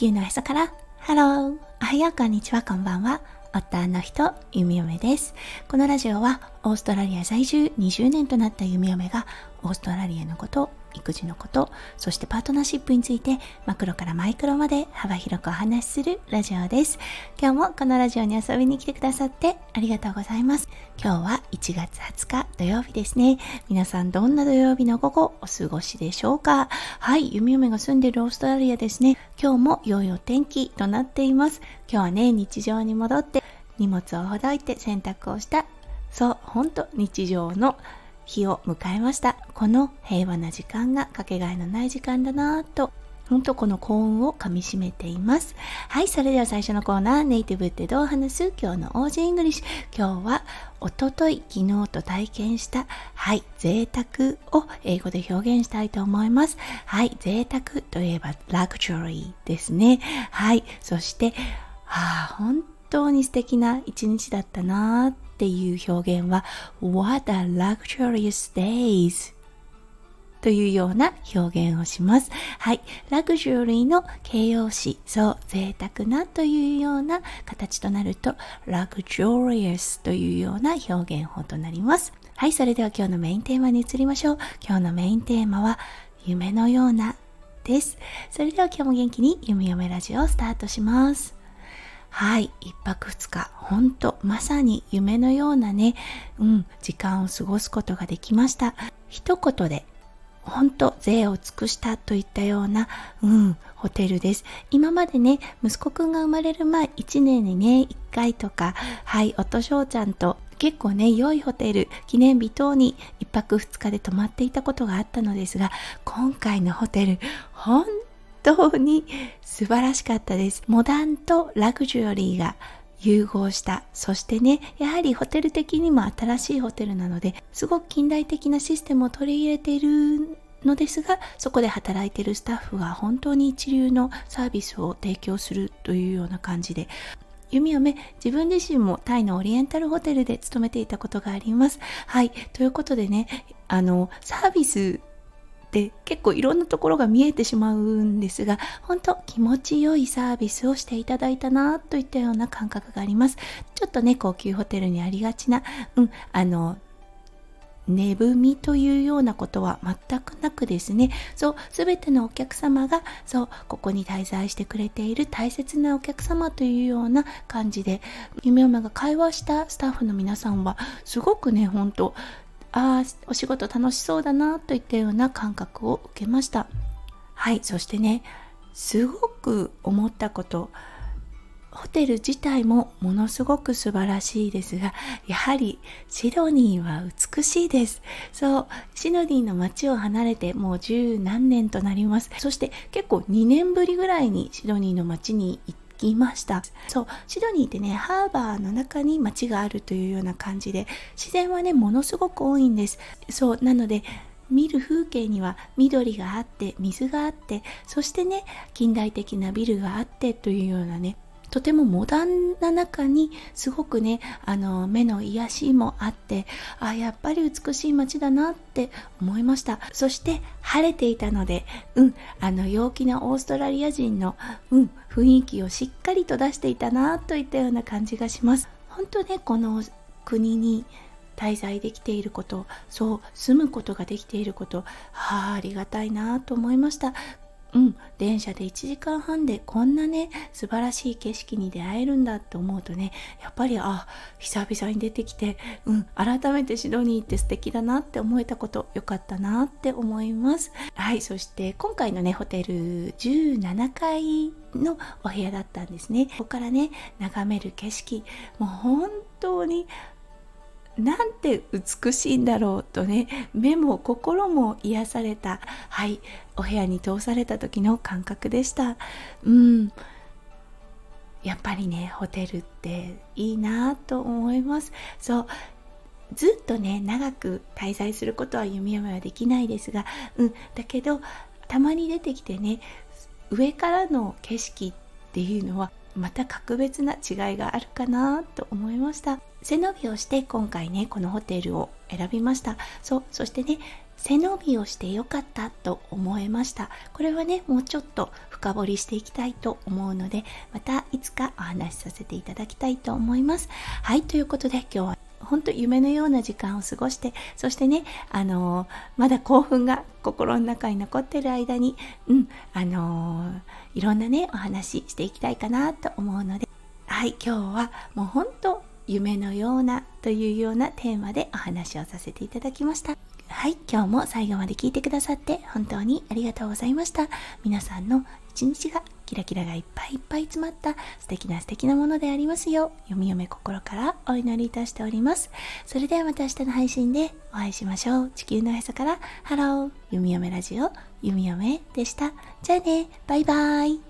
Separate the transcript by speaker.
Speaker 1: 地球のへそから、ハローおはよう、こんにちは、こんばんは。夫の人、ゆみゆめです。このラジオは、オーストラリア在住20年となったゆみゆめが、オーストラリアのこと、育児のこと、そしてパートナーシップについてマクロからマイクロまで幅広くお話しするラジオです。今日もこのラジオに遊びに来てくださってありがとうございます。今日は1月20日土曜日ですね。皆さんどんな土曜日の午後お過ごしでしょうか？はい、ゆみゆめが住んでるオーストラリアですね。今日も良いお天気となっています。今日はね、日常に戻って荷物をほどいて洗濯をしたそう、ほんと日常の日を迎えました。この平和な時間がかけがえのない時間だなぁと、ほんとこの幸運をかみしめています。はい、それでは最初のコーナー、ネイティブってどう話す？今日の オージーイングリッシュ。今日は、おととい、昨日と体験した、はい、贅沢を英語で表現したいと思います。はい、贅沢といえば、ラグジュアリーですね。はい、そして、はあ、本当に素敵な一日だったなぁっていう表現は What a luxurious days というような表現をします。はい。ラグジュアリーの形容詞、そう、贅沢なというような形となると、ラグジュアリアスというような表現法となります。はい。それでは今日のメインテーマに移りましょう。今日のメインテーマは、夢のようなです。それでは今日も元気に夢嫁ラジオをスタートします。はい、一泊二日、ほんと、まさに夢のようなね、うん、時間を過ごすことができました。一言で、ほんと、税を尽くしたといったような、うん、ホテルです。今までね、息子くんが生まれる前、1年にね、1回とか、はい、夫翔ちゃんと結構ね、良いホテル、記念日等に1泊2日で泊まっていたことがあったのですが、今回のホテル、本当に素晴らしかったです。モダンとラグジュアリーが融合した。そしてね、やはりホテル的にも新しいホテルなので、すごく近代的なシステムを取り入れているのですが、そこで働いているスタッフが本当に一流のサービスを提供するというような感じで、弓嫁、自分自身もタイのオリエンタルホテルで勤めていたことがあります。はい。ということでね、あの、サービスって結構いろんなところが見えてしまうんですが本当気持ちよいサービスをしていただいたなといったような感覚があります。ちょっとね高級ホテルにありがちなうんあの寝踏みというようなことは全くなくですね。そう全てのお客様がそうここに滞在してくれている大切なお客様というような感じで夢嫁が会話したスタッフの皆さんはすごくね本当ああお仕事楽しそうだなといったような感覚を受けました。はいそしてねすごく思ったこと。ホテル自体もものすごく素晴らしいですがやはりシドニーは美しいです。そうシドニーの街を離れてもう十何年となります。そして結構2年ぶりぐらいにシドニーの街に行っきました。そうシドニーってねハーバーの中に街があるというような感じで自然はねものすごく多いんです。そうなので見る風景には緑があって水があってそしてね近代的なビルがあってというようなねとてもモダンな中にすごくねあの目の癒しもあってあやっぱり美しい街だなって思いました。そして晴れていたのでうんあの陽気なオーストラリア人のうん雰囲気をしっかりと出していたなといったような感じがします。本当ねこの国に滞在できていることそう住むことができていることはあありがたいなと思いました。うん、電車で1時間半でこんなね素晴らしい景色に出会えるんだって思うとねやっぱりあ久々に出てきて、うん、改めてシドニーって素敵だなって思えたことよかったなって思います。はいそして今回のねホテル17階のお部屋だったんですね。ここからね眺める景色もう本当になんて美しいんだろうとね目も心も癒された。はいお部屋に通された時の感覚でした。うん。やっぱりねホテルっていいなと思います。そう。ずっとね長く滞在することは弓嫁はできないですがうん。だけどたまに出てきてね上からの景色っていうのはまた格別な違いがあるかなと思いました。背伸びをして今回ねこのホテルを選びました。そうそしてね背伸びをしてよかったと思えました。これはねもうちょっと深掘りしていきたいと思うのでまたいつかお話しさせていただきたいと思います。はいということで今日は本当夢のような時間を過ごしてそしてねあのー、まだ興奮が心の中に残ってる間にうんあのー、いろんなねお話していきたいかなと思うのではい今日はもう本当夢のようなというようなテーマでお話をさせていただきました。はい今日も最後まで聞いてくださって本当にありがとうございました。皆さんの一日がキラキラがいっぱいいっぱい詰まった素敵な素敵なものでありますよう、ゆみゆめ心からお祈りいたしております。それではまた明日の配信でお会いしましょう。地球のへそからハロー。ゆみゆめラジオ。ゆみゆめでした。じゃあね。バイバーイ。